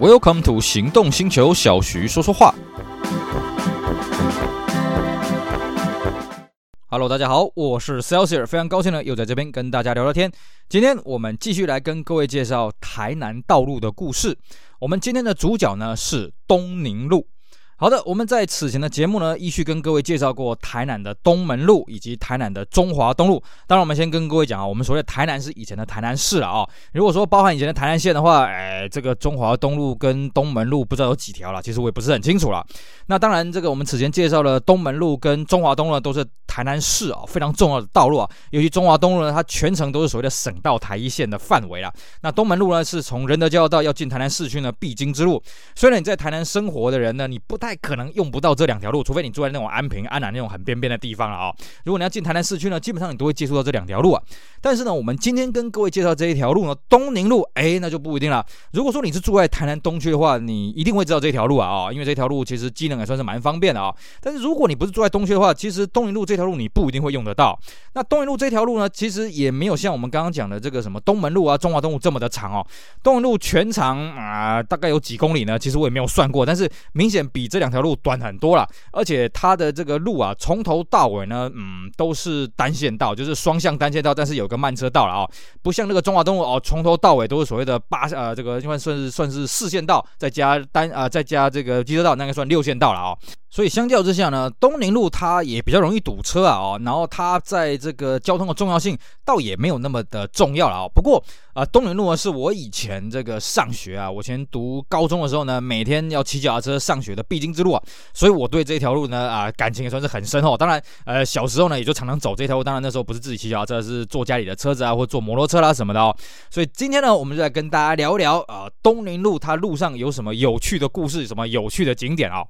Welcome to 行动星球，小徐说说话。Hello，大家好，我是 Celsius，非常高兴呢，又在这边跟大家聊聊天。今天我们继续来跟各位介绍台南道路的故事。我们今天的主角呢是东宁路。好的，我们在此前的节目呢，依序跟各位介绍过台南的东门路以及台南的中华东路。当然，我们先跟各位讲啊，我们所谓的台南是以前的台南市了啊。如果说包含以前的台南县的话，哎，这个中华东路跟东门路不知道有几条了，其实我也不是很清楚了。那当然，这个我们此前介绍的东门路跟中华东路呢，都是台南市啊非常重要的道路啊。尤其中华东路呢，它全程都是所谓的省道台一线的范围啦。那东门路呢，是从仁德交道要进台南市区呢必经之路。虽然你在台南生活的人呢，你不太可能用不到这两条路，除非你住在那种安平、安南那种很边边的地方了啊、如果你要进台南市区呢，基本上你都会接触到这两条路啊。但是呢，我们今天跟各位介绍这一条路呢，东宁路，哎，那就不一定了。如果说你是住在台南东区的话，你一定会知道这条路啊啊、哦，因为这条路其实机能也算是蛮方便的啊、但是如果你不是住在东区的话，其实东宁路这条路你不一定会用得到。那东宁路这条路呢，其实也没有像我们刚刚讲的这个什么东门路啊、中华东路这么的长哦。东宁路全长啊、大概有几公里呢？其实我也没有算过，但是明显比这两条路短很多了。而且它的这个路啊，从头到尾呢，嗯，都是单线道，就是双向单线道，但是有个慢车道了啊、不像那个中华东路哦，从头到尾都是所谓的八呃，这个应该算是算是四线道，再加单啊、呃，再加这个机车道，那个算六线道了啊、所以相较之下呢，东宁路它也比较容易堵车啊，哦，然后它在这个交通的重要性倒也没有那么的重要了啊。不过啊，东宁路呢是我以前这个上学啊，我以前读高中的时候呢，每天要骑脚踏车上学的必经之路啊，所以我对这条路呢啊感情也算是很深厚。当然，呃，小时候呢也就常常走这条路，当然那时候不是自己骑脚踏车，是坐家里的车子啊，或坐摩托车啦什么的哦。所以今天呢，我们就来跟大家聊一聊啊，东宁路它路上有什么有趣的故事，什么有趣的景点啊。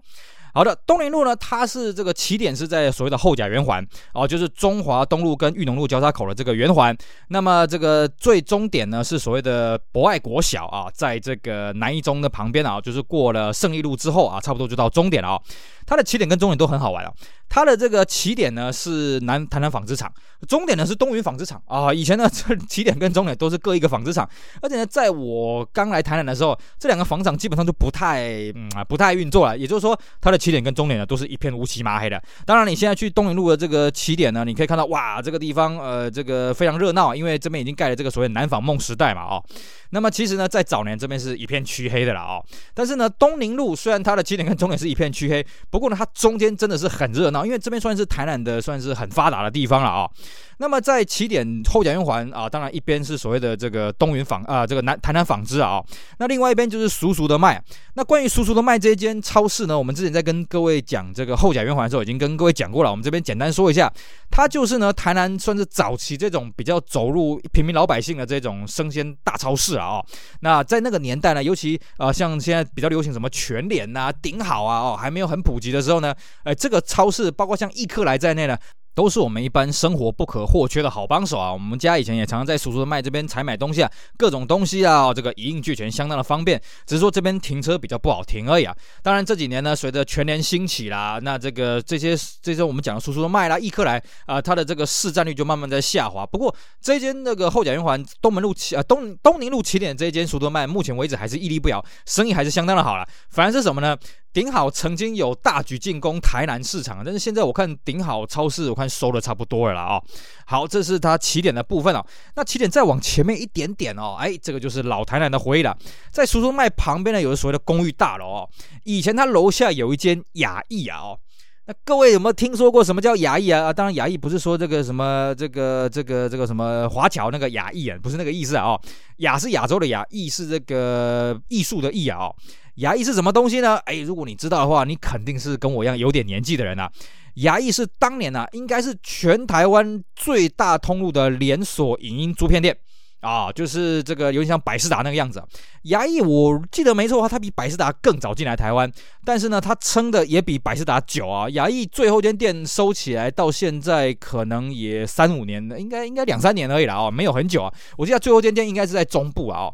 好的，东林路呢，它是这个起点是在所谓的后甲圆环哦，就是中华东路跟裕农路交叉口的这个圆环。那么这个最终点呢是所谓的博爱国小啊，在这个南一中的旁边啊，就是过了胜利路之后啊，差不多就到终点了啊。它的起点跟终点都很好玩啊。它的这个起点呢是南台南纺织厂，终点呢是东云纺织厂啊。以前呢 这起点跟终点都是各一个纺织厂，而且呢在我刚来台南的时候，这两个纺厂基本上就不太嗯啊不太运作了。也就是说，它的起点跟终点呢都是一片乌漆麻黑的。当然，你现在去东宁路的这个起点呢，你可以看到哇，这个地方呃这个非常热闹，因为这边已经盖了这个所谓南纺梦时代嘛哦。那么其实呢，在早年这边是一片黢黑的了哦。但是呢，东宁路虽然它的起点跟终点是一片黢黑，不不过呢，它中间真的是很热闹，因为这边算是台南的算是很发达的地方了啊、那么在起点后甲圆环啊，当然一边是所谓的这个东云纺啊，这个南台南纺织啊，那另外一边就是叔叔的麦。那关于叔叔的麦这间超市呢，我们之前在跟各位讲这个后甲圆环的时候，已经跟各位讲过了。我们这边简单说一下，它就是呢台南算是早期这种比较走入平民老百姓的这种生鲜大超市啊。那在那个年代呢，尤其啊像现在比较流行什么全联呐、顶好啊哦，还没有很普及的时候呢，哎这个超市包括像易客来在内呢。都是我们一般生活不可或缺的好帮手啊！我们家以前也常常在叔叔的麦这边采买东西啊，各种东西啊，这个一应俱全，相当的方便。只是说这边停车比较不好停而已啊。当然这几年呢，随着全年兴起啦，那这个这些这些我们讲的叔叔的麦啦、易客来啊，它的这个市占率就慢慢在下滑。不过这间那个后甲圆环东门路起啊东东宁路起点这一间叔叔的麦，目前为止还是屹立不摇，生意还是相当的好了。反而是什么呢？顶好曾经有大举进攻台南市场，但是现在我看顶好超市，我看收的差不多了啦啊、哦。好，这是它起点的部分哦。那起点再往前面一点点哦，哎，这个就是老台南的回忆了。在叔叔麦旁边呢，有所谓的公寓大楼哦。以前它楼下有一间雅逸啊哦。那各位有没有听说过什么叫雅逸啊？啊，当然雅逸不是说这个什么这个这个这个什么华侨那个雅逸啊，不是那个意思啊哦。雅是亚洲的雅，逸是这个艺术的艺啊哦。牙医是什么东西呢？哎，如果你知道的话，你肯定是跟我一样有点年纪的人啊。牙医是当年啊，应该是全台湾最大通路的连锁影音租片店啊，就是这个有点像百事达那个样子。牙医我记得没错的话，它比百事达更早进来台湾，但是呢，它撑的也比百事达久啊。牙医最后间店收起来到现在可能也三五年了，应该应该两三年而已了啊，没有很久啊。我记得最后间店应该是在中部啊。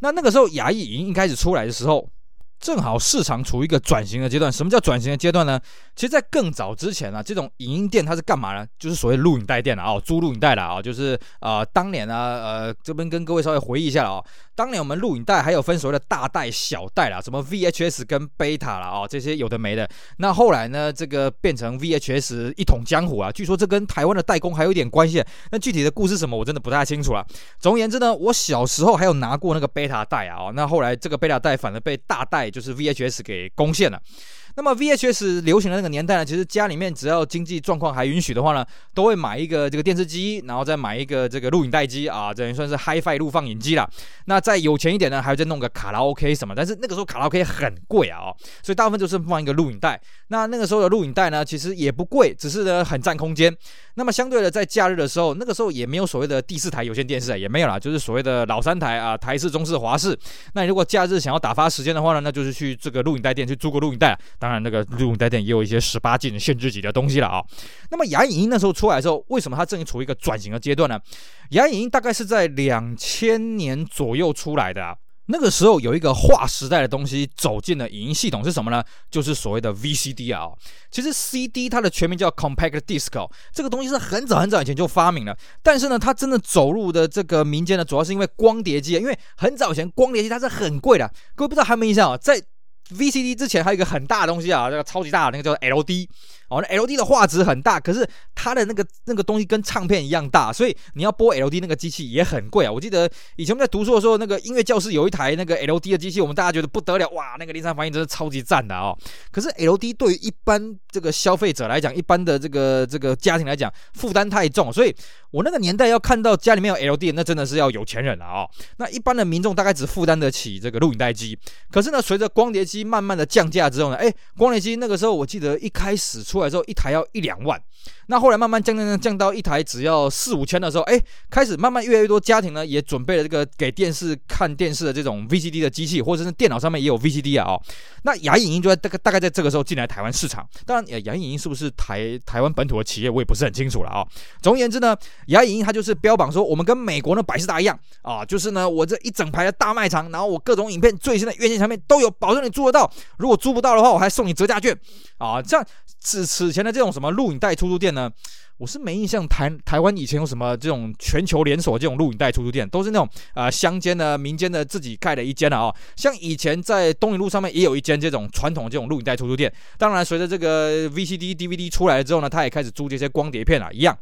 那那个时候牙医已经开始出来的时候。正好市场处于一个转型的阶段。什么叫转型的阶段呢？其实，在更早之前呢、啊，这种影音店它是干嘛呢？就是所谓录影带店了啊、哦，租录影带了啊、就是呃，当年呢、呃，这边跟各位稍微回忆一下了啊、哦，当年我们录影带还有分所谓的大带、小带啦，什么 VHS 跟 Beta 了啊、哦，这些有的没的。那后来呢，这个变成 VHS 一统江湖啊，据说这跟台湾的代工还有一点关系。那具体的故事什么，我真的不太清楚了。总而言之呢，我小时候还有拿过那个 Beta 带啊，哦，那后来这个 Beta 带反而被大带就是 VHS 给攻陷了。那么 VHS 流行的那个年代呢，其实家里面只要经济状况还允许的话呢，都会买一个这个电视机，然后再买一个这个录影带机啊，等于算是 Hi-Fi 录放影机啦。那再有钱一点呢，还要再弄个卡拉 OK 什么。但是那个时候卡拉 OK 很贵啊，所以大部分就是放一个录影带。那那个时候的录影带呢，其实也不贵，只是呢很占空间。那么相对的，在假日的时候，那个时候也没有所谓的第四台有线电视啊，也没有啦，就是所谓的老三台啊，台式、中视、华视。那你如果假日想要打发时间的话呢，那就是去这个录影带店去租个录影带。当然，那个录影带店也有一些十八禁限制级的东西了啊。那么亚影音那时候出来的时候，为什么它正处于一个转型的阶段呢？亚影音大概是在两千年左右出来的啊。那个时候有一个划时代的东西走进了影音系统是什么呢？就是所谓的 VCD 啊。其实 CD 它的全名叫 Compact Disc，这个东西是很早很早以前就发明了，但是呢，它真的走入的这个民间呢，主要是因为光碟机，因为很早以前光碟机它是很贵的。各位不知道还有没印象啊？在 VCD 之前还有一个很大的东西啊，那个超级大的那个叫 LD。哦，那 LD 的画质很大，可是它的那个那个东西跟唱片一样大，所以你要播 LD 那个机器也很贵啊。我记得以前我们在读书的时候，那个音乐教室有一台那个 LD 的机器，我们大家觉得不得了，哇，那个临场反应真的超级赞的哦。可是 LD 对于一般这个消费者来讲，一般的这个这个家庭来讲，负担太重，所以我那个年代要看到家里面有 LD，那真的是要有钱人了哦。那一般的民众大概只负担得起这个录影带机，可是呢，随着光碟机慢慢的降价之后呢，哎，光碟机那个时候我记得一开始出来之后，一台要一两万。那后来慢慢降降降降到一台只要四五千的时候，哎，开始慢慢越来越多家庭呢也准备了这个给电视看电视的这种 VCD 的机器，或者是电脑上面也有 VCD 啊哦。那亚影音就在大概大概在这个时候进来台湾市场。当然，亚影音是不是台台湾本土的企业，我也不是很清楚了啊。总而言之呢，亚影音它就是标榜说我们跟美国的百事达一样啊，就是呢我这一整排的大卖场，然后我各种影片最新的院线产品都有，保证你租得到。如果租不到的话，我还送你折价券啊。这样此此前的这种什么录影带出租店呢？我是没印象台台湾以前有什么这种全球连锁这种录影带出租店，都是那种啊乡间的民间的自己盖的一间的啊、像以前在东宁路上面也有一间这种传统这种录影带出租店。当然，随着这个 VCD、DVD 出来之后呢，它也开始租这些光碟片啊，一样。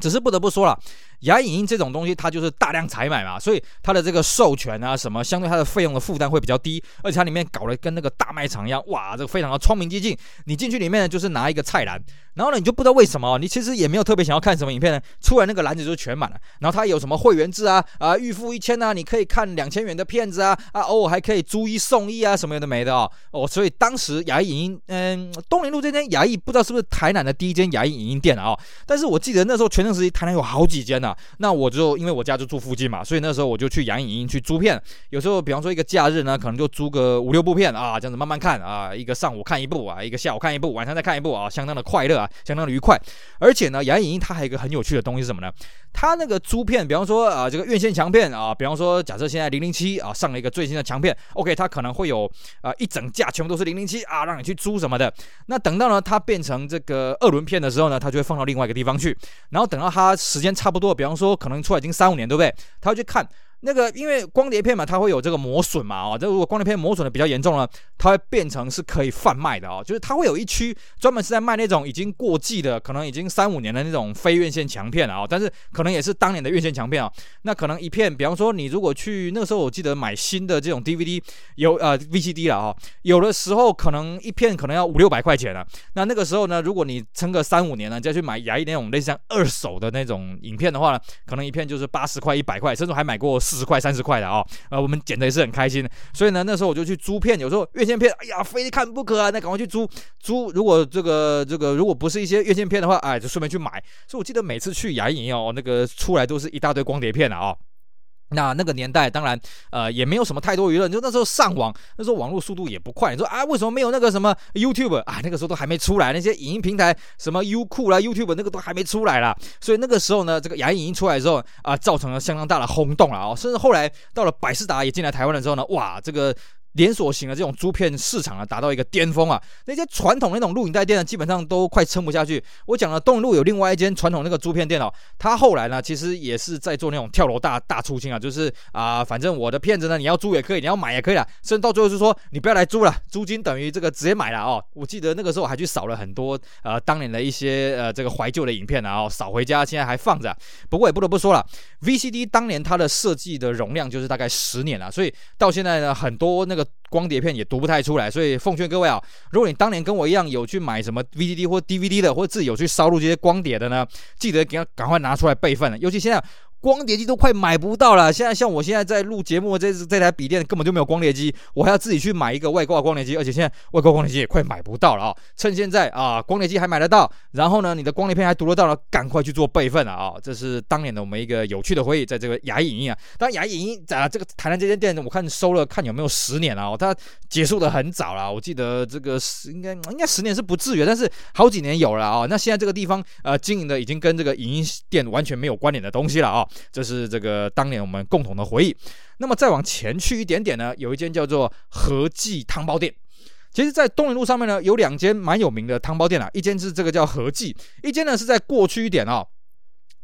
只是不得不说了。牙影音这种东西，它就是大量采买嘛，所以它的这个授权啊什么，相对它的费用的负担会比较低，而且它里面搞得跟那个大卖场一样，哇，这个非常的窗明几净。你进去里面呢，就是拿一个菜篮，然后呢，你就不知道为什么，你其实也没有特别想要看什么影片呢，出来那个篮子就全满了。然后它有什么会员制啊，啊，预付一千啊，你可以看两千元的片子啊，啊，偶尔还可以租一送一啊，什么有的没的哦。哦，所以当时牙影音，嗯，东林路这间牙艺不知道是不是台南的第一间亚艺影音店啊，但是我记得那时候全盛时期台南有好几间呢，那我就。因为我家就住附近嘛，所以那时候我就去杨影音去租片。有时候，比方说一个假日呢，可能就租个五六部片啊，这样子慢慢看啊，一个上午看一部啊，一个下午看一部，晚上再看一部啊，相当的快乐啊，相当的愉快。而且呢，杨影音它还有一个很有趣的东西是什么呢？它那个租片，比方说啊，这个院线强片啊，比方说假设现在零零七啊上了一个最新的强片，OK，它可能会有啊一整架全部都是零零七啊，让你去租什么的。那等到呢它变成这个二轮片的时候呢，它就会放到另外一个地方去。然后等到它时间差不多，比方说可能出来已经三五年，对不对？他要去看。那个，因为光碟片嘛，它会有这个磨损嘛，哦，这如果光碟片磨损的比较严重了，它会变成是可以贩卖的哦，就是它会有一区专门是在卖那种已经过季的，可能已经三五年的那种非院线强片啊，但是可能也是当年的院线强片啊。那可能一片，比方说你如果去那个时候，我记得买新的这种 DVD 有呃 VCD 了啊，有的时候可能一片可能要五六百块钱了。那那个时候呢，如果你撑个三五年呢，再去买亚艺那种类似像二手的那种影片的话呢，可能一片就是八十块、一百块，甚至还买过。四十块、三十块的啊、哦，呃，我们捡的也是很开心，所以呢，那时候我就去租片，有时候院线片，哎呀，非看不可啊，那赶快去租租。如果这个这个如果不是一些院线片的话，哎，就顺便去买。所以我记得每次去牙影哦，那个出来都是一大堆光碟片的啊、那那个年代，当然，呃，也没有什么太多娱乐。就那时候上网，那时候网络速度也不快。你说啊，为什么没有那个什么 YouTube 啊？那个时候都还没出来，那些影音平台，什么优酷啦、YouTube 那个都还没出来啦。所以那个时候呢，这个牙影音出来之后啊，造成了相当大的轰动了啊。甚至后来到了百事达也进来台湾的时候呢，哇，这个。连锁型的这种租片市场啊，达到一个巅峰啊。那些传统那种录影带店呢，基本上都快撑不下去。我讲了，东路有另外一间传统那个租片店哦，他后来呢，其实也是在做那种跳楼大大出清啊，就是啊、反正我的片子呢，你要租也可以，你要买也可以啦。甚至到最后是说，你不要来租了，租金等于这个直接买了哦。我记得那个时候我还去扫了很多呃当年的一些呃这个怀旧的影片啊，哦，扫回家现在还放着。不过也不得不说了，VCD 当年它的设计的容量就是大概十年了，所以到现在呢，很多那个。光碟片也读不太出来，所以奉劝各位啊，如果你当年跟我一样有去买什么 VCD 或 DVD 的，或者自己有去烧录这些光碟的呢，记得给它赶快拿出来备份了，尤其现在。光碟机都快买不到了。现在像我现在在录节目，这这台笔电根本就没有光碟机，我还要自己去买一个外挂光碟机，而且现在外挂光碟机也快买不到了啊、哦！趁现在啊，光碟机还买得到，然后呢，你的光碟片还读得到了，赶快去做备份了啊、这是当年的我们一个有趣的回忆，在这个亚艺影音啊，当然亚艺影音啊，这个台南这间店，我看收了看有没有十年了哦，它结束的很早了，我记得这个十应该应该十年是不至于，但是好几年有了啊、那现在这个地方呃经营的已经跟这个影音店完全没有关联的东西了啊、哦，这是这个。当年我们共同的回忆。那么再往前去一点点呢，有一间叫做和记汤包店。其实，在东林路上面呢，有两间蛮有名的汤包店啊，一间是这个叫和记，一间呢是在过去一点啊、哦，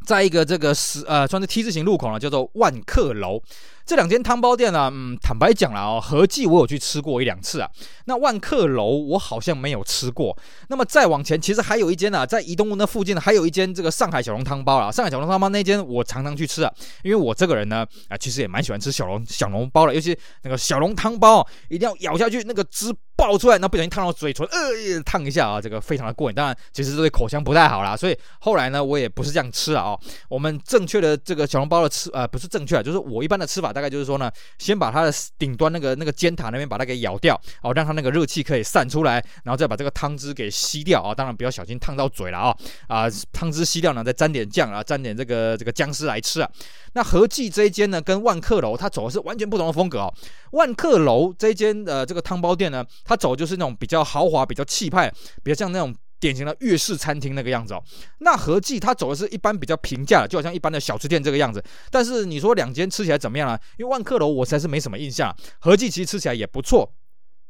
在一个这个是呃，算是 T 字形路口呢，叫做万客楼。这两间汤包店呢，嗯，坦白讲了哦，合计我有去吃过一两次啊。那万客楼我好像没有吃过。那么再往前，其实还有一间呢、啊，在移动路那附近呢，还有一间这个上海小笼汤包啊。上海小笼汤包那间我常常去吃啊，因为我这个人呢，啊，其实也蛮喜欢吃小笼小笼包的，尤其那个小笼汤包一定要咬下去，那个汁爆出来，那不小心烫到嘴唇，呃，烫一下啊，这个非常的过瘾。当然，其实这对口腔不太好啦，所以后来呢，我也不是这样吃啊。哦，我们正确的这个小笼包的吃，呃，不是正确，就是我一般的吃法。大概就是说呢，先把它的顶端那个那个尖塔那边把它给咬掉，哦，让它那个热气可以散出来，然后再把这个汤汁给吸掉啊，当然不要小心烫到嘴了啊，啊，汤汁吸掉呢，再沾点酱啊，沾点这个这个姜丝来吃啊。那合记这一间呢，跟万客楼它走的是完全不同的风格哦。万客楼这一间呃这个汤包店呢，它走就是那种比较豪华、比较气派、比较像那种。典型的粤式餐厅那个样子哦，那合记它走的是一般比较平价的，就好像一般的小吃店这个样子。但是你说两间吃起来怎么样啊？因为万客楼我实在是没什么印象，合记其实吃起来也不错。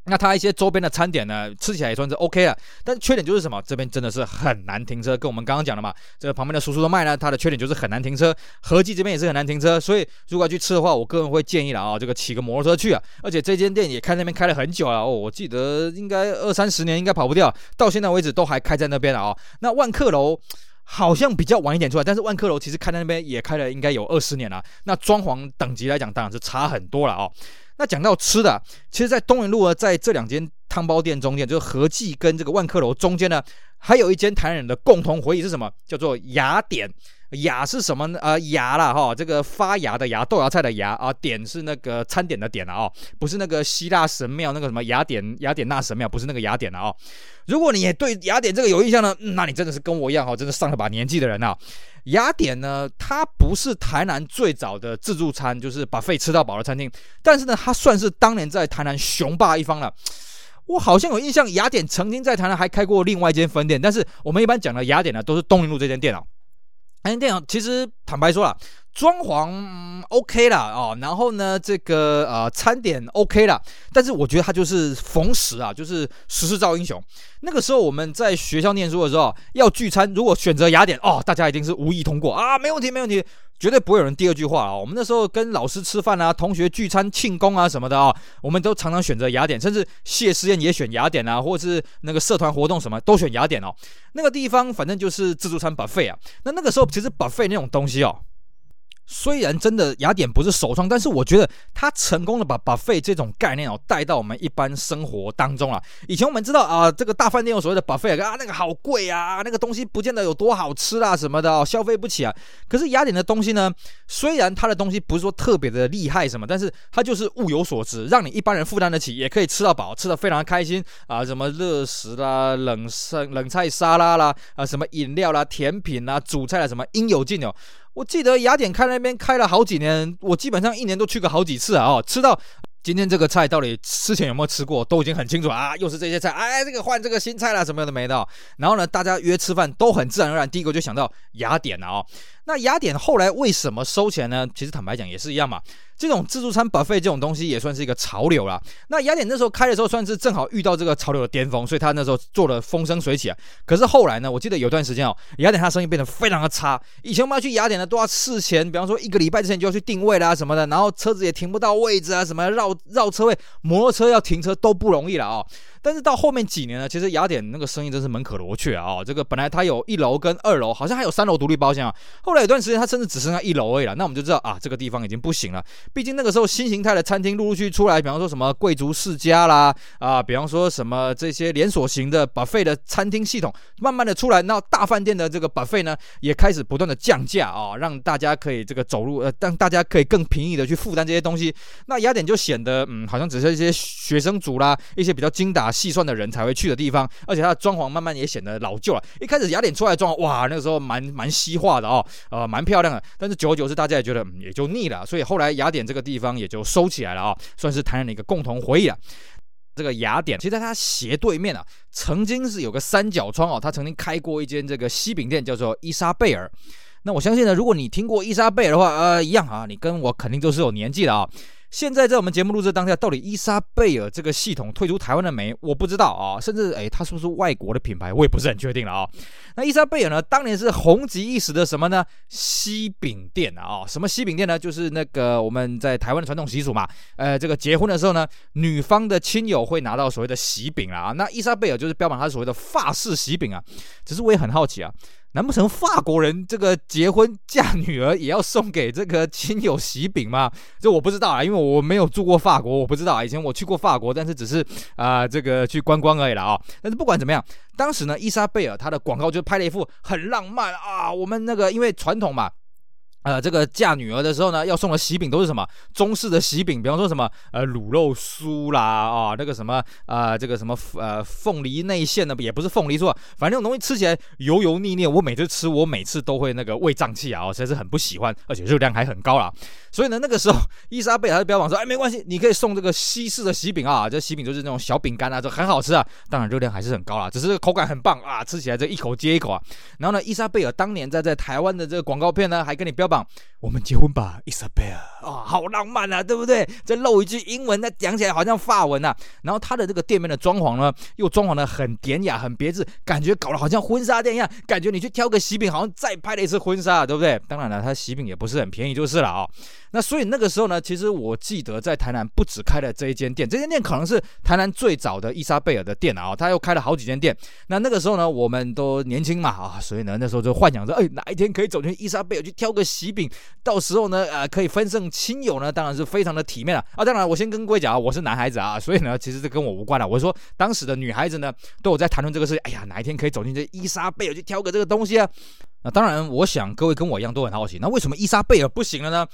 那它一些周边的餐点呢，吃起来也算是 OK 了，但缺点就是什么？这边真的是很难停车，跟我们刚刚讲的嘛，这个旁边的叔叔都卖呢，它的缺点就是很难停车。合记这边也是很难停车，所以如果要去吃的话，我个人会建议了啊，这个骑个摩托车去啊。而且这间店也开那边开了很久了哦，我记得应该二三十年应该跑不掉，到现在为止都还开在那边了啊。那万客楼好像比较晚一点出来，但是万客楼其实开在那边也开了应该有二十年了。那装潢等级来讲，当然是差很多了啊。那讲到吃的，其实，在东宁路呢，在这两间汤包店中间，就是和记跟这个万客楼中间呢，还有一间台南人的共同回忆是什么？叫做雅典。雅是什么呢？呃，雅啦哈，这个发芽的芽，豆芽菜的芽啊。典是那个餐点的点了啊，不是那个希腊神庙那个什么雅典雅典娜神庙，不是那个雅典了啊。如果你也对雅典这个有印象呢，那你真的是跟我一样哈，真的上了把年纪的人啊。雅典呢，它不是台南最早的自助餐，就是把费吃到饱的餐厅，但是呢，它算是当年在台南雄霸一方了。我好像有印象，雅典曾经在台南还开过另外一间分店，但是我们一般讲的雅典呢，都是东林路这间店啊。那间店其实坦白说了。装潢、OK 啦哦，然后呢，这个呃餐点 OK 啦，但是我觉得它就是逢时啊，就是时势造英雄。那个时候我们在学校念书的时候要聚餐，如果选择雅典哦，大家一定是无意通过啊，没问题没问题，绝对不会有人第二句话啊。我们那时候跟老师吃饭啊，同学聚餐庆功啊什么的啊，我们都常常选择雅典，甚至谢师宴也选雅典啊，或者是那个社团活动什么都选雅典哦。那个地方反正就是自助餐 buffet 啊。那那个时候其实 buffet 那种东西哦。虽然真的雅典不是首创，但是我觉得他成功的把 buffet 这种概念哦带到我们一般生活当中了。以前我们知道啊，这个大饭店有所谓的 buffet 啊，那个好贵啊，那个东西不见得有多好吃啦什么的哦，消费不起啊。可是雅典的东西呢，虽然它的东西不是说特别的厉害什么，但是它就是物有所值，让你一般人负担得起，也可以吃到饱，吃得非常开心啊。什么热食啦、冷生冷菜沙拉啦啊，什么饮料啦、甜品啦、主菜啦，什么应有尽有。我记得雅典开那边开了好几年，我基本上一年都去过好几次啊！哦，吃到今天这个菜到底之前有没有吃过，都已经很清楚啊！又是这些菜，哎，这个换这个新菜啦，什么的没的。然后呢，大家约吃饭都很自然而然，第一个就想到雅典了哦。那雅典后来为什么收钱呢？其实坦白讲也是一样嘛。这种自助餐 buffet 这种东西也算是一个潮流啦。那雅典那时候开的时候，算是正好遇到这个潮流的巅峰，所以他那时候做的风生水起啊。可是后来呢，我记得有段时间哦，雅典他生意变得非常的差。以前我们要去雅典呢，都要事前，比方说一个礼拜之前就要去定位啦什么的，然后车子也停不到位置啊，什么绕绕车位，摩托车要停车都不容易了啊、哦。但是到后面几年呢，其实雅典那个生意真是门可罗雀啊！这个本来它有一楼跟二楼，好像还有三楼独立包厢啊。后来有段时间，它甚至只剩下一楼而已了。那我们就知道啊，这个地方已经不行了。毕竟那个时候新形态的餐厅陆陆续续出来，比方说什么贵族世家啦，啊，比方说什么这些连锁型的 buffet 的餐厅系统，慢慢的出来，那大饭店的这个 buffet 呢，也开始不断的降价啊，让大家可以这个走路，呃，让大家可以更平易的去负担这些东西。那雅典就显得，嗯，好像只是一些学生族啦，一些比较精打细算的人才会去的地方，而且它的装潢慢慢也显得老旧了。一开始雅典出来的装潢，哇，那个时候蛮蛮西化的哦，呃，蛮漂亮的。但是久而久之，大家也觉得、嗯、也就腻了，所以后来雅典这个地方也就收起来了啊、算是台南的一个共同回忆了。这个雅典，其实在它斜对面啊，曾经是有个三角窗哦，它曾经开过一间这个西饼店，叫做伊莎贝尔。那我相信呢，如果你听过伊莎贝尔的话，呃，一样啊，你跟我肯定都是有年纪的啊、现在在我们节目录制当下，到底伊莎贝尔这个系统退出台湾了没？我不知道啊，甚至诶，它是不是外国的品牌，我也不是很确定了啊。那伊莎贝尔呢，当年是红极一时的什么呢？西饼店啊，什么西饼店呢？就是那个我们在台湾的传统习俗嘛，呃，这个结婚的时候呢，女方的亲友会拿到所谓的喜饼啊。那伊莎贝尔就是标榜它所谓的法式喜饼啊。只是我也很好奇啊。难不成法国人这个结婚嫁女儿也要送给这个亲友喜饼吗？这我不知道啊，因为我没有住过法国，我不知道啊。以前我去过法国，但是只是啊、这个去观光而已了啊。但是不管怎么样，当时呢，伊莎贝尔她的广告就拍了一副很浪漫啊。我们那个因为传统嘛。呃，这个嫁女儿的时候呢，要送的喜饼都是什么？中式的喜饼，比方说什么呃卤肉酥啦啊，那个什么啊、呃，这个什么呃凤梨内馅呢，也不是凤梨酥，反正那种东西吃起来油油腻腻，我每次吃我每次都会那个胃胀气啊，实在是很不喜欢，而且热量还很高啦。所以呢，那个时候伊莎贝尔就标榜说，哎，没关系，你可以送这个西式的喜饼啊，这喜饼就是那种小饼干啊，这很好吃啊，当然热量还是很高啦，只是口感很棒啊，吃起来这一口接一口啊。然后呢，伊莎贝尔当年在在台湾的这个广告片呢，还跟你标榜。棒。我们结婚吧，伊莎贝尔啊，好浪漫啊，对不对？这露一句英文，那讲起来好像法文呐、啊。然后他的这个店面的装潢呢，又装潢的很典雅、很别致，感觉搞得好像婚纱店一样，感觉你去挑个喜饼，好像再拍了一次婚纱，对不对？当然了，他喜饼也不是很便宜，就是了啊、哦。那所以那个时候呢，其实我记得在台南不止开了这一间店，这间店可能是台南最早的伊莎贝尔的店啊。他又开了好几间店。那那个时候呢，我们都年轻嘛啊，所以呢，那时候就幻想着，哎，哪一天可以走进伊莎贝尔去挑个喜饼。到时候呢，呃，可以分赠亲友呢，当然是非常的体面了啊。当然，我先跟各位讲啊，我是男孩子啊，所以呢，其实这跟我无关了。我说当时的女孩子呢，都有在谈论这个事情。哎呀，哪一天可以走进这伊莎贝尔去挑个这个东西啊？那当然，我想各位跟我一样都很好奇，那为什么伊莎贝尔不行了呢？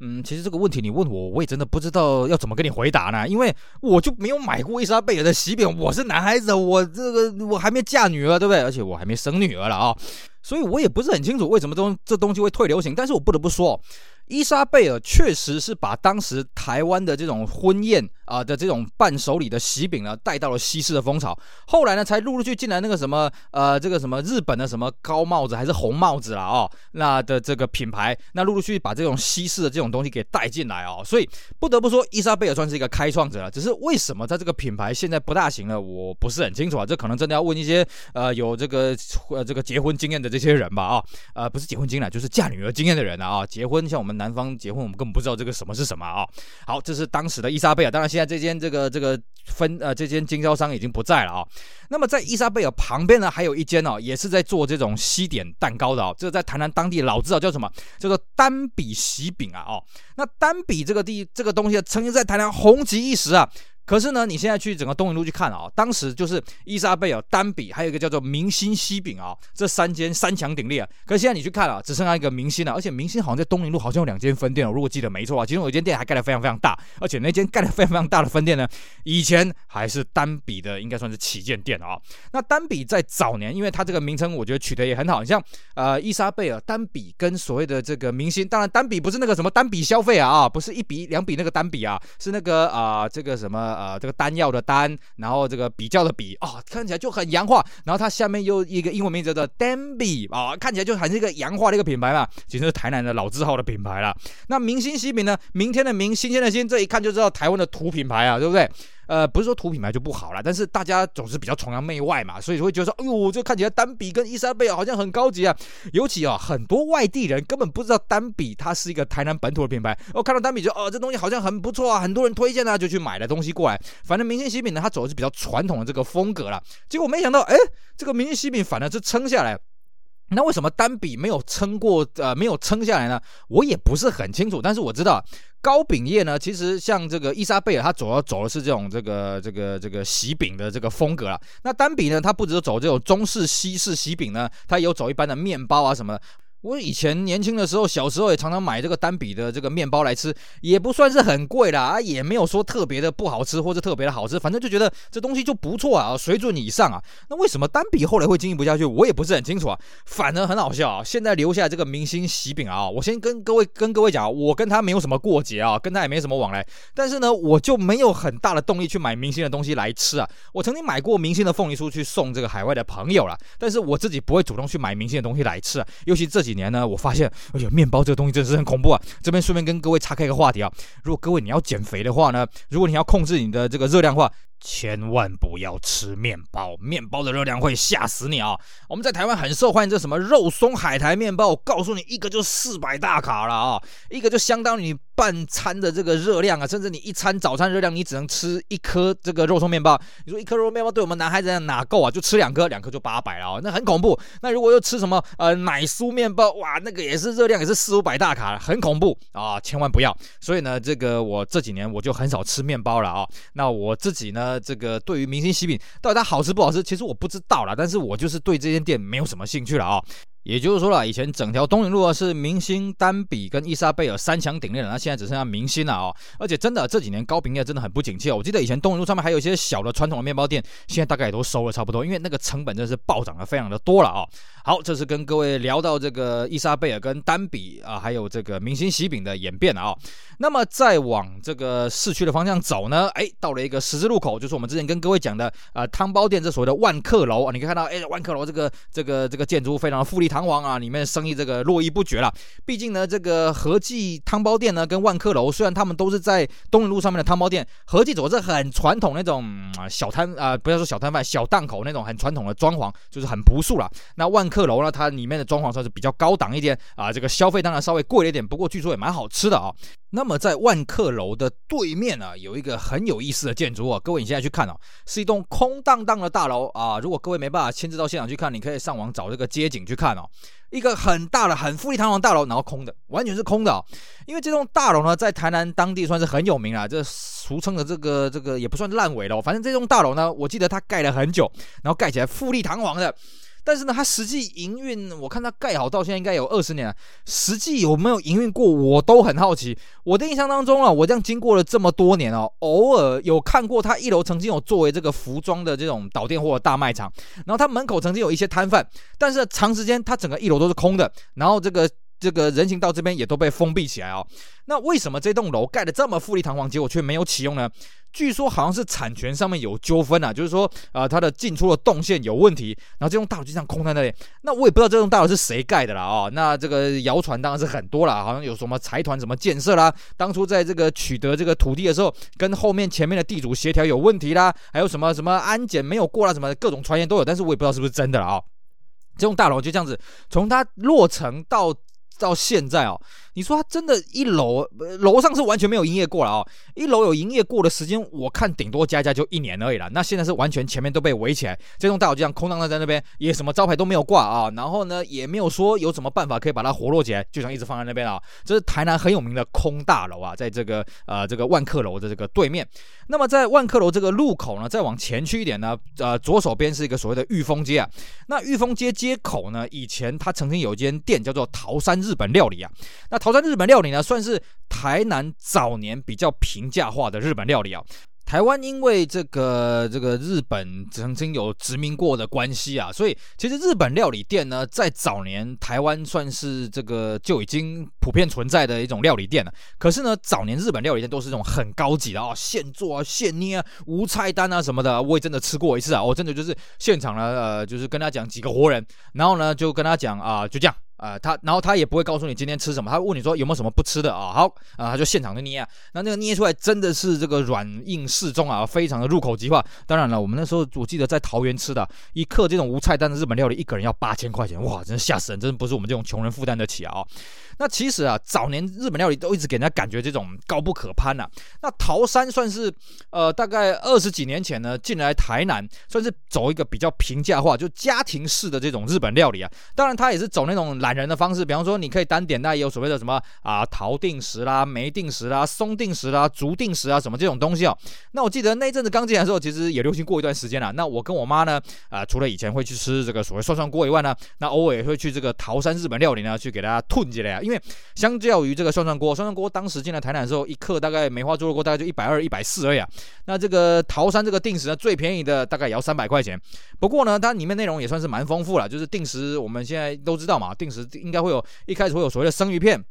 嗯，其实这个问题你问我，我也真的不知道要怎么跟你回答呢，因为我就没有买过伊莎贝尔的喜饼。我是男孩子，我这个我还没嫁女儿，对不对？而且我还没生女儿了啊。所以我也不是很清楚为什么东这东西会退流行，但是我不得不说，伊莎贝尔确实是把当时台湾的这种婚宴啊的这种伴手礼的喜饼呢带到了西式的风潮，后来呢才陆陆续进来那个什么呃这个什么日本的什么高帽子还是红帽子啦哦，那的这个品牌，那陆陆续续把这种西式的这种东西给带进来哦，所以不得不说伊莎贝尔算是一个开创者了，只是为什么在这个品牌现在不大行了，我不是很清楚啊，这可能真的要问一些呃有这个呃这个结婚经验的。这些人吧啊，呃，不是结婚经验，就是嫁女儿经验的人啊。结婚像我们南方结婚，我们根本不知道这个什么是什么啊。好，这是当时的伊莎贝尔。当然，现在这间这个这个分呃这间经销商已经不在了啊。那么在伊莎贝尔旁边呢，还有一间哦，也是在做这种西点蛋糕的哦。这个在台南当地老字号叫什么？叫做单比喜饼啊。哦，那单比这个地这个东西曾经在台南红极一时啊。可是呢，你现在去整个东宁路去看啊，当时就是伊莎贝尔、丹比，还有一个叫做明星西饼啊，这三间三强鼎立啊。可是现在你去看啊，只剩下一个明星了，而且明星好像在东宁路好像有两间分店哦，如果记得没错啊，其中有一间店还盖得非常非常大，而且那间盖得非常非常大的分店呢，以前还是丹比的，应该算是旗舰店啊。那丹比在早年，因为它这个名称我觉得取得也很好，你像呃伊莎贝尔、丹比跟所谓的这个明星，当然丹比不是那个什么单笔消费啊，不是一笔两笔那个单笔啊，是那个啊、这个什么。呃这个丹药的丹，然后这个比较的比啊，看起来就很洋化。然后它下面又一个英文名字叫做 Danby 啊，看起来就很是一个洋化的一个品牌嘛，其实是台南的老字号的品牌啦。那明星西饼呢？明天的明，新鲜的鲜，这一看就知道台湾的土品牌啊，对不对？呃，不是说土品牌就不好了，但是大家总是比较崇洋媚外嘛，所以会觉得说，哎呦，这看起来丹比跟伊莎贝尔好像很高级啊。尤其啊，很多外地人根本不知道丹比它是一个台南本土的品牌，哦，看到丹比就哦，这东西好像很不错啊，很多人推荐啊，就去买了东西过来。反正明星西饼呢，它走的是比较传统的这个风格啦。结果没想到，哎，这个明星西饼反而是撑下来。那为什么单比没有撑过？呃，没有撑下来呢？我也不是很清楚。但是我知道高饼业呢，其实像这个伊莎贝尔，他主要走的是这种这个这个这个喜饼的这个风格啦。那单比呢，它不只是走这种中式、西式喜饼呢，它也有走一般的面包啊什么。我以前年轻的时候，小时候也常常买这个单比的这个面包来吃，也不算是很贵啦，啊，也没有说特别的不好吃或者特别的好吃，反正就觉得这东西就不错啊，水准以上啊。那为什么单比后来会经营不下去？我也不是很清楚啊。反而很好笑啊，现在留下这个明星喜饼啊，我先跟各位跟各位讲，我跟他没有什么过节啊，跟他也没什么往来，但是呢，我就没有很大的动力去买明星的东西来吃啊。我曾经买过明星的凤梨酥去送这个海外的朋友啦，但是我自己不会主动去买明星的东西来吃啊，尤其这几年呢，我发现，哎呀，面包这个东西真是很恐怖啊！这边顺便跟各位岔开一个话题啊，如果各位你要减肥的话呢，如果你要控制你的这个热量的话，千万不要吃面包，面包的热量会吓死你啊！我们在台湾很受欢迎，这什么肉松海苔面包，我告诉你，一个就四百大卡了啊，一个就相当于你半餐的这个热量啊，甚至你一餐早餐热量，你只能吃一颗这个肉松面包。你说一颗肉松面包对我们男孩子哪够啊？就吃两颗，两颗就八百了啊，那很恐怖。那如果又吃什么呃奶酥面包，哇，那个也是热量也是四五百大卡，很恐怖啊，千万不要。所以呢，这个我这几年我就很少吃面包了啊。那我自己呢？这个对于明星喜饼到底它好吃不好吃，其实我不知道啦，但是我就是对这间店没有什么兴趣了啊。也就是说了，以前整条东宁路啊是明星、丹比跟伊莎贝尔三强鼎立的，那现在只剩下明星了啊。而且真的这几年高饼业真的很不景气哦。我记得以前东宁路上面还有一些小的传统的面包店，现在大概也都收了差不多，因为那个成本真的是暴涨的非常的多了啊。好，这是跟各位聊到这个伊莎贝尔跟丹比啊，还有这个明星喜饼的演变啊。那么再往这个市区的方向走呢，哎，到了一个十字路口，就是我们之前跟各位讲的啊汤包店，这所谓的万客楼啊，你可以看到，哎，万客楼这个这个这个建筑物非常的富丽堂皇啊，里面生意这个络绎不绝了。毕竟呢，这个和记汤包店呢跟万客楼，虽然他们都是在东宁路上面的汤包店，和记走是很传统那种小摊啊，不要说小摊贩，小档口那种很传统的装潢，就是很朴素了。那万客楼呢，它里面的装潢算是比较高档一点啊，这个消费当然稍微贵了一点，不过据说也蛮好吃的啊。那么在万客楼的对面啊，有一个很有意思的建筑啊，各位你现在去看哦，是一栋空荡荡的大楼啊。如果各位没办法亲自到现场去看，你可以上网找这个街景去看哦。一个很大的、很富丽堂皇大楼，然后空的，完全是空的哦。因为这栋大楼呢，在台南当地算是很有名啊，这俗称的这个这个也不算烂尾楼，反正这栋大楼呢，我记得它盖了很久，然后盖起来富丽堂皇的。但是呢，它实际营运，我看它盖好到现在应该有二十年了，实际有没有营运过，我都很好奇。我的印象当中啊，我这样经过了这么多年哦，偶尔有看过它一楼曾经有作为这个服装的这种导电或者大卖场，然后它门口曾经有一些摊贩，但是长时间它整个一楼都是空的，然后这个。这个人行道这边也都被封闭起来哦。那为什么这栋楼盖的这么富丽堂皇，结果却没有启用呢？据说好像是产权上面有纠纷啊，就是说啊、呃，它的进出的动线有问题，然后这栋大楼就这样空在那里。那我也不知道这栋大楼是谁盖的啦哦。那这个谣传当然是很多啦，好像有什么财团什么建设啦，当初在这个取得这个土地的时候，跟后面前面的地主协调有问题啦，还有什么什么安检没有过啦，什么各种传言都有，但是我也不知道是不是真的了啊、这栋大楼就这样子，从它落成到。到现在哦，你说它真的，一楼楼上是完全没有营业过了哦。一楼有营业过的时间，我看顶多加加就一年而已了。那现在是完全前面都被围起来，这栋大楼就像空荡荡在那边，也什么招牌都没有挂啊。然后呢，也没有说有什么办法可以把它活络起来，就像一直放在那边啊。这是台南很有名的空大楼啊，在这个呃这个万客楼的这个对面。那么在万客楼这个路口呢，再往前去一点呢，呃左手边是一个所谓的裕丰街啊。那裕丰街街口呢，以前它曾经有一间店叫做桃山日本料理啊，那桃山日本料理呢，算是台南早年比较平价化的日本料理啊。台湾因为这个这个日本曾经有殖民过的关系啊，所以其实日本料理店呢，在早年台湾算是这个就已经普遍存在的一种料理店了。可是呢，早年日本料理店都是这种很高级的啊，现做啊、现捏啊、无菜单啊什么的。我也真的吃过一次啊，我真的就是现场呢，呃，就是跟他讲几个活人，然后呢就跟他讲啊，就这样。啊、呃，他然后他也不会告诉你今天吃什么，他问你说有没有什么不吃的啊？好啊，他就现场就捏啊，那那个捏出来真的是这个软硬适中啊，非常的入口即化。当然了，我们那时候我记得在桃园吃的一克这种无菜单的日本料理，一个人要八千块钱，哇，真的吓死人，真的不是我们这种穷人负担得起啊。那其实啊，早年日本料理都一直给人家感觉这种高不可攀呐、啊。那桃山算是呃大概二十几年前呢进来台南，算是走一个比较平价化，就家庭式的这种日本料理啊。当然他也是走那种懒人的方式，比方说你可以单点，那也有所谓的什么啊桃定时啦、梅定时啦、松定时啦、竹定时啊什么这种东西哦。那我记得那阵子刚进来的时候，其实也流行过一段时间了。那我跟我妈呢啊、除了以前会去吃这个所谓涮涮锅以外呢，那偶尔也会去这个桃山日本料理呢去给大家吞起来啊。因为相较于这个涮涮锅，涮涮锅当时进来台南的时候，一克大概梅花猪肉锅大概就一百二、一百四而已啊。那这个桃山这个定时呢，最便宜的大概也要三百块钱。不过呢，它里面内容也算是蛮丰富了，就是定时我们现在都知道嘛，定时应该会有一开始会有所谓的生鱼片。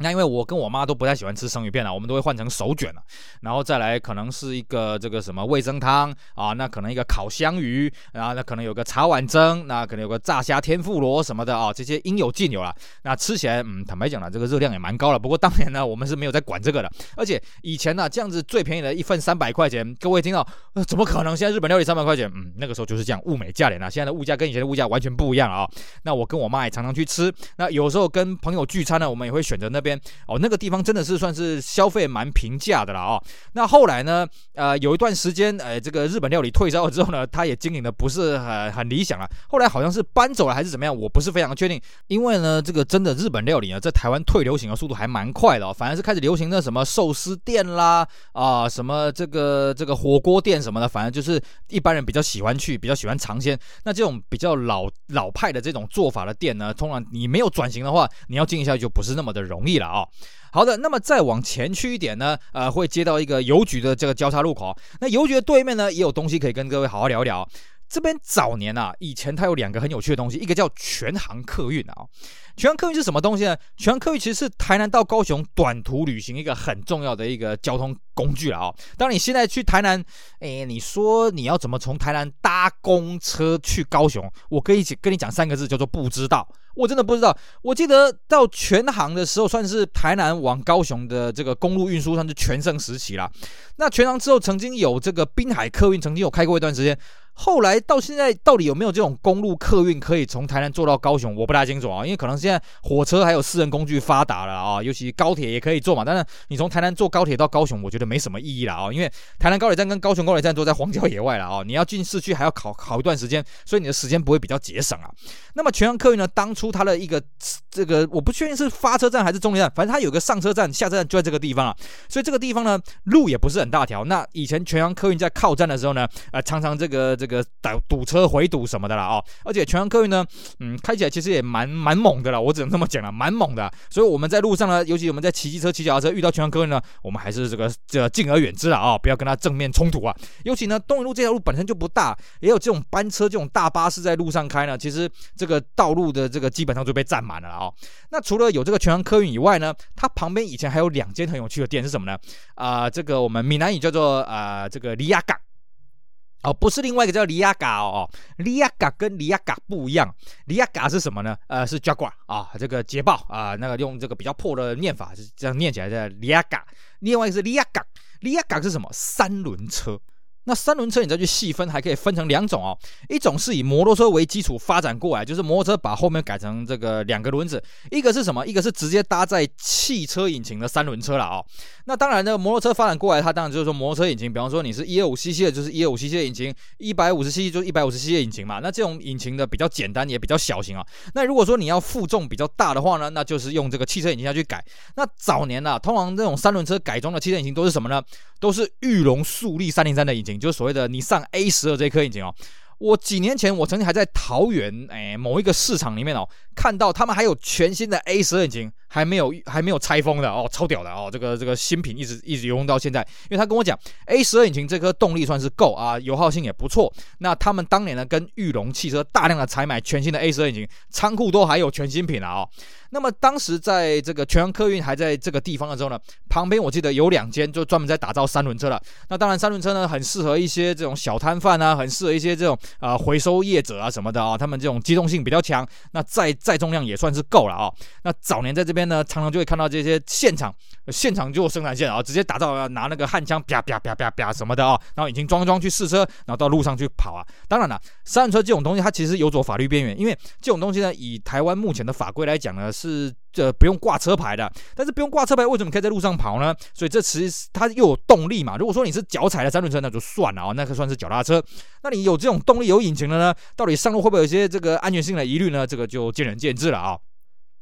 那因为我跟我妈都不太喜欢吃生鱼片啊，我们都会换成手卷啊，然后再来可能是一个这个什么味增汤啊，那可能一个烤香鱼，然后那可能有个茶碗蒸，那可能有个炸虾天妇罗什么的啊，这些应有尽有了。那吃起来，嗯，坦白讲了，这个热量也蛮高了。不过当年呢，我们是没有在管这个的，而且以前呢，这样子最便宜的一份三百块钱，各位听到，呃，怎么可能？现在日本料理三百块钱，嗯，那个时候就是这样，物美价廉啊。现在的物价跟以前的物价完全不一样啊。那我跟我妈也常常去吃，那有时候跟朋友聚餐呢，我们也会选择那边。哦，那个地方真的是算是消费蛮平价的了哦。那后来呢，呃，有一段时间，呃，这个日本料理退烧了之后呢，他也经营的不是很很理想了。后来好像是搬走了还是怎么样，我不是非常确定。因为呢，这个真的日本料理呢，在台湾退流行的速度还蛮快的哦。反而是开始流行的什么寿司店啦，啊、什么这个这个火锅店什么的，反正就是一般人比较喜欢去，比较喜欢尝鲜。那这种比较老老派的这种做法的店呢，通常你没有转型的话，你要经营下去就不是那么的容易啊、好的，那么再往前去一点呢，呃，会接到一个邮局的这个交叉路口。那邮局的对面呢，也有东西可以跟各位好好聊一聊。这边早年啊，以前它有两个很有趣的东西，一个叫全航客运啊。全航客运是什么东西呢？全航客运其实是台南到高雄短途旅行一个很重要的一个交通工具了啊。当你现在去台南，哎，你说你要怎么从台南搭公车去高雄？我可以跟你讲三个字，叫做不知道。我真的不知道。我记得到全航的时候，算是台南往高雄的这个公路运输算是全盛时期了。那全航之后，曾经有这个滨海客运，曾经有开过一段时间。后来到现在，到底有没有这种公路客运可以从台南坐到高雄？我不大清楚啊，因为可能现在火车还有私人工具发达了啊，尤其高铁也可以坐嘛。但是你从台南坐高铁到高雄，我觉得没什么意义了啊，因为台南高铁站跟高雄高铁站都在荒郊野外了啊，你要进市区还要考考一段时间，所以你的时间不会比较节省啊。那么全阳客运呢，当初它的一个这个我不确定是发车站还是终点站，反正它有个上车站、下车站就在这个地方啊。所以这个地方呢，路也不是很大条。那以前全阳客运在靠站的时候呢，呃，常常这个这个个堵堵车回堵什么的啦哦，而且全航客运呢，嗯，开起来其实也蛮蛮猛的啦，我只能这么讲了，蛮猛的。所以我们在路上呢，尤其我们在骑机车、骑脚踏车遇到全航客运呢，我们还是这个这敬而远之了啊，不要跟他正面冲突啊。尤其呢，东云路这条路本身就不大，也有这种班车、这种大巴士在路上开呢，其实这个道路的这个基本上就被占满了啊。那除了有这个全航客运以外呢，它旁边以前还有两间很有趣的店是什么呢？啊、这个我们闽南语叫做啊、这个里亚港。哦，不是另外一个叫里亚嘎哦，里亚嘎跟里亚嘎不一样，里亚嘎是什么呢？呃，是 Jaguar 啊，这个捷豹啊，那个用这个比较破的念法是这样念起来的里亚嘎。另外一个是里亚嘎，里亚嘎是什么？三轮车。那三轮车你再去细分，还可以分成两种哦。一种是以摩托车为基础发展过来，就是摩托车把后面改成这个两个轮子。一个是什么？一个是直接搭载汽车引擎的三轮车了哦。那当然呢，摩托车发展过来，它当然就是说摩托车引擎，比方说你是一二五 cc 的，就是一二五 cc 的引擎；一百五十 cc 就是一百五十 cc 的引擎嘛。那这种引擎的比较简单，也比较小型啊。那如果说你要负重比较大的话呢，那就是用这个汽车引擎下去改。那早年呢、啊，通常这种三轮车改装的汽车引擎都是什么呢？都是裕隆速力三零三的引擎，就所谓的你上 A 十二这颗引擎哦。我几年前我曾经还在桃园哎某一个市场里面哦看到他们还有全新的 A 十二引擎，还没有还没有拆封的哦，超屌的哦，这个这个新品一直一直用到现在。因为他跟我讲，A 十二引擎这颗动力算是够啊，油耗性也不错。那他们当年呢，跟裕隆汽车大量的采买全新的 A 十二引擎，仓库都还有全新品啊哦。那么当时在这个全洋客运还在这个地方的时候呢，旁边我记得有两间就专门在打造三轮车了。那当然三轮车呢，很适合一些这种小摊贩啊，很适合一些这种啊、回收业者啊什么的啊、他们这种机动性比较强，那在在载重量也算是够了啊、哦。那早年在这边呢，常常就会看到这些现场，现场就生产线啊、哦，直接打造啊，拿那个焊枪啪啪啪啪啪什么的啊、哦，然后已经装装去试车，然后到路上去跑啊。当然了，三轮车这种东西它其实有走法律边缘，因为这种东西呢，以台湾目前的法规来讲呢。是这不用挂车牌的，但是不用挂车牌，为什么可以在路上跑呢？所以这其实它又有动力嘛。如果说你是脚踩的三轮车，那就算了啊，那可算是脚踏车。那你有这种动力、有引擎的呢？到底上路会不会有一些这个安全性的疑虑呢？这个就见仁见智了啊。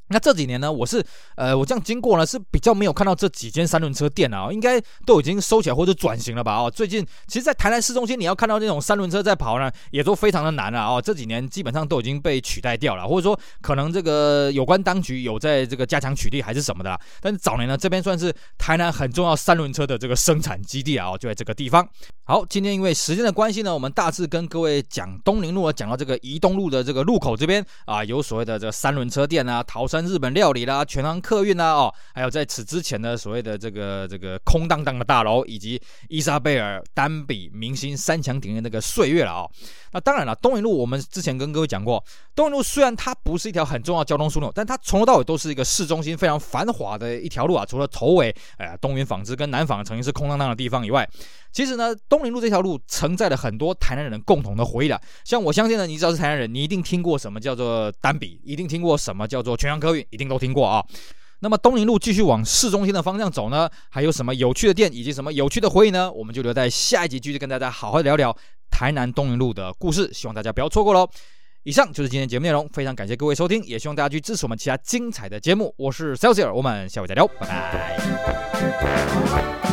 那这几年呢，我是呃，我这样经过呢，是比较没有看到这几间三轮车店啊，应该都已经收起来或者转型了吧？哦，最近其实，在台南市中心，你要看到那种三轮车在跑呢，也都非常的难了哦。这几年基本上都已经被取代掉了，或者说可能这个有关当局有在这个加强取缔还是什么的。但是早年呢，这边算是台南很重要三轮车的这个生产基地啊，就在这个地方。好，今天因为时间的关系呢，我们大致跟各位讲东宁路啊，讲到这个宜东路的这个路口这边啊，有所谓的这个三轮车店啊，桃山日本料理啦，全航客运啦，哦，还有在此之前呢所谓的这个这个空荡荡的大楼，以及伊莎贝尔、单比、明星三强鼎立那个岁月了哦。那当然了，东宁路我们之前跟各位讲过，东宁路虽然它不是一条很重要交通枢纽，但它从头到尾都是一个市中心非常繁华的一条路啊。除了头尾，哎呀，东云纺织跟南纺曾经是空荡荡的地方以外，其实呢，东宁路这条路承载了很多台南人共同的回忆的。像我相信呢，你知道是台南人，你一定听过什么叫做单比，一定听过什么叫做全航客运，一定都听过啊。那么东宁路继续往市中心的方向走呢，还有什么有趣的店以及什么有趣的回忆呢？我们就留在下一集继续跟大家好好聊聊台南东宁路的故事，希望大家不要错过喽。以上就是今天节目内容，非常感谢各位收听，也希望大家去支持我们其他精彩的节目。我是 Celsius，我们下回再聊，拜拜。